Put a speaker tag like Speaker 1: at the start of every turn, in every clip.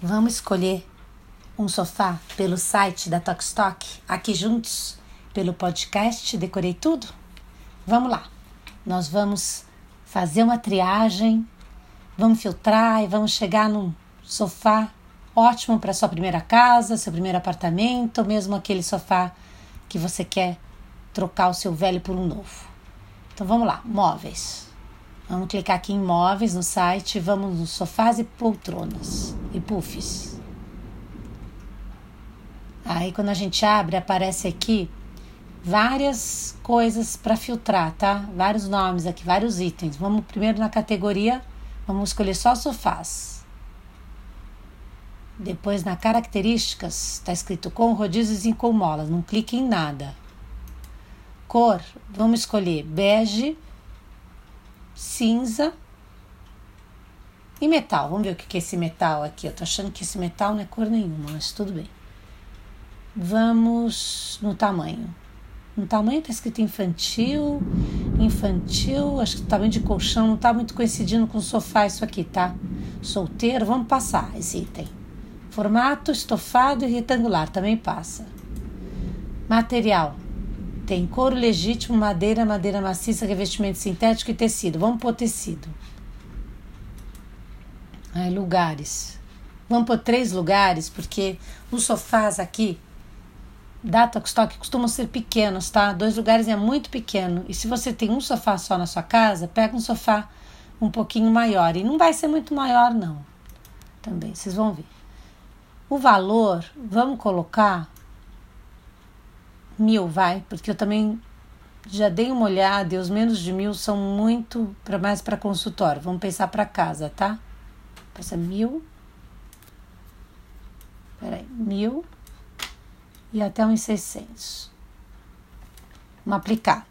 Speaker 1: Vamos escolher um sofá pelo site da Tokstok, aqui juntos, pelo podcast Decorei Tudo? Vamos lá. Nós vamos fazer uma triagem, vamos filtrar e vamos chegar num sofá ótimo para sua primeira casa, seu primeiro apartamento, ou mesmo aquele sofá que você quer trocar o seu velho por um novo. Então vamos lá, móveis. Vamos clicar aqui em móveis no site, vamos nos sofás e poltronas e puffs. Aí quando a gente abre, aparece aqui várias coisas para filtrar, tá? Vários nomes aqui, vários itens. Vamos primeiro na categoria, vamos escolher só sofás. Depois na características, está escrito com rodízios e com molas, não clique em nada. Cor, vamos escolher bege, cinza e metal. Vamos ver o que é esse metal aqui. Eu tô achando que esse metal não é cor nenhuma, mas tudo bem. Vamos no tamanho. No tamanho tá escrito infantil, infantil, acho que o tamanho de colchão não tá muito coincidindo com o sofá isso aqui, tá? Solteiro, vamos passar esse item. Formato estofado e retangular também passa. Material. Tem couro legítimo, madeira, madeira maciça, revestimento sintético e tecido. Vamos pôr tecido. Aí, lugares. Vamos pôr três lugares, porque os sofás aqui da Tokstok costumam ser pequenos, tá? Dois lugares é muito pequeno. E se você tem um sofá só na sua casa, pega um sofá um pouquinho maior. E não vai ser muito maior, não. Também, vocês vão ver. O valor, vamos colocar mil, vai, porque eu também já dei uma olhada e os menos de mil são muito para mais para consultório. Vamos pensar para casa, tá? Passa mil. Peraí, mil e até uns 600. Vamos aplicar.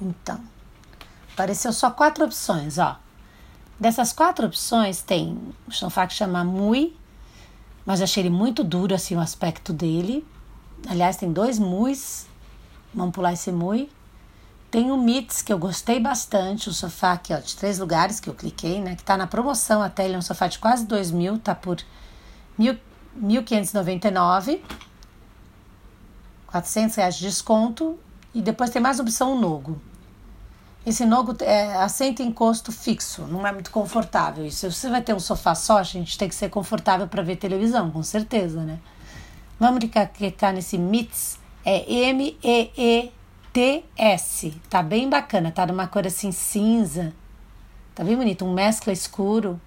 Speaker 1: Então, apareceu só quatro opções, ó. Dessas quatro opções tem o sofá que chama Mui, mas achei ele muito duro assim o aspecto dele. Aliás, tem dois Muis. Vamos pular esse Mui. Tem o Mits, que eu gostei bastante, o sofá aqui, ó, de três lugares que eu cliquei, né? Que tá na promoção até, ele é um sofá de quase dois mil, tá por mil, 1.599, 400 reais de desconto. E depois tem mais opção o Nogo. Esse nogo é assento em encosto fixo, não é muito confortável. E se você vai ter um sofá só, a gente tem que ser confortável para ver televisão, com certeza, né? Vamos clicar nesse MITS, é M-E-E-T-S. Tá bem bacana, tá numa cor assim cinza. Tá bem bonito, um mescla escuro.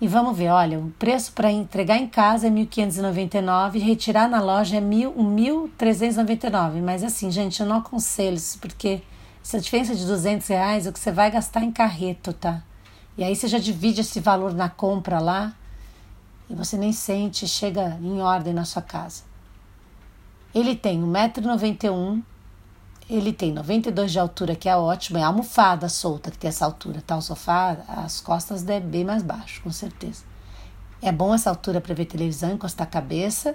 Speaker 1: E vamos ver, olha, o preço para entregar em casa é 1.599 retirar na loja é 1.399. Mas assim, gente, eu não aconselho isso, porque essa diferença de 200 reais é o que você vai gastar em carreto, tá? E aí você já divide esse valor na compra lá e você nem sente, chega em ordem na sua casa. Ele tem 1,91m, ele tem 92 de altura, que é ótimo, é a almofada solta que tem essa altura, tá? O sofá, as costas é bem mais baixo, com certeza. É bom essa altura para ver televisão, encostar a cabeça.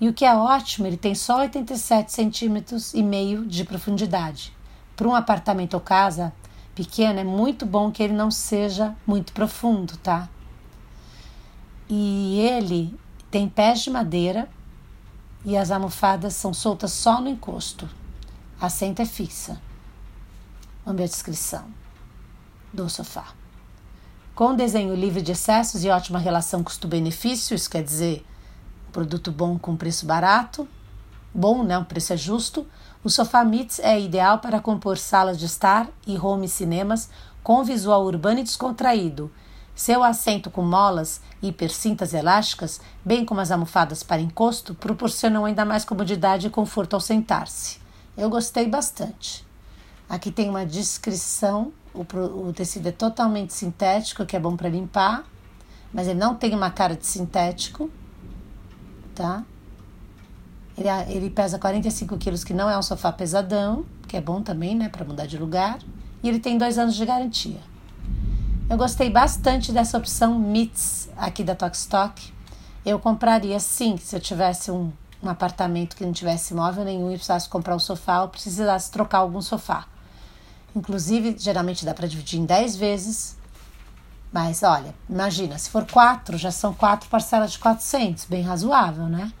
Speaker 1: E o que é ótimo, ele tem só 87 centímetros e meio de profundidade para um apartamento ou casa pequena, é muito bom que ele não seja muito profundo, tá? E ele tem pés de madeira e as almofadas são soltas só no encosto. A assento é fixa. Vamos ver a descrição do sofá. Com desenho livre de excessos e ótima relação custo-benefício, isso quer dizer produto bom com preço barato, bom, né? O preço é justo. O sofá Mits é ideal para compor salas de estar e home cinemas com visual urbano e descontraído. Seu assento com molas e hipercintas elásticas, bem como as almofadas para encosto, proporcionam ainda mais comodidade e conforto ao sentar-se. Eu gostei bastante. Aqui tem uma descrição: o, o tecido é totalmente sintético, que é bom para limpar, mas ele não tem uma cara de sintético, tá? Ele, ele pesa 45 quilos, que não é um sofá pesadão, que é bom também, né, para mudar de lugar. E ele tem dois anos de garantia. Eu gostei bastante dessa opção MITS aqui da Tokstok. Eu compraria sim, se eu tivesse um, um apartamento que não tivesse móvel nenhum e precisasse comprar um sofá ou precisasse trocar algum sofá. Inclusive, geralmente dá para dividir em 10 vezes. Mas olha, imagina, se for 4, já são 4 parcelas de 400, bem razoável, né?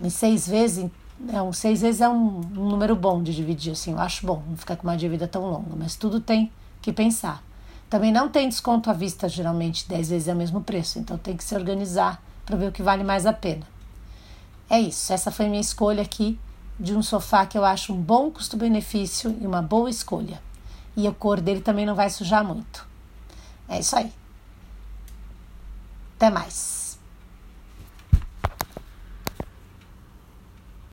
Speaker 1: Em 6 vezes, é um, seis vezes é um, um número bom de dividir, assim, eu acho bom, não ficar com uma dívida tão longa, mas tudo tem que pensar. Também não tem desconto à vista, geralmente 10 vezes é o mesmo preço, então tem que se organizar para ver o que vale mais a pena. É isso, essa foi minha escolha aqui de um sofá que eu acho um bom custo-benefício e uma boa escolha. E a cor dele também não vai sujar muito. É isso aí. Até mais.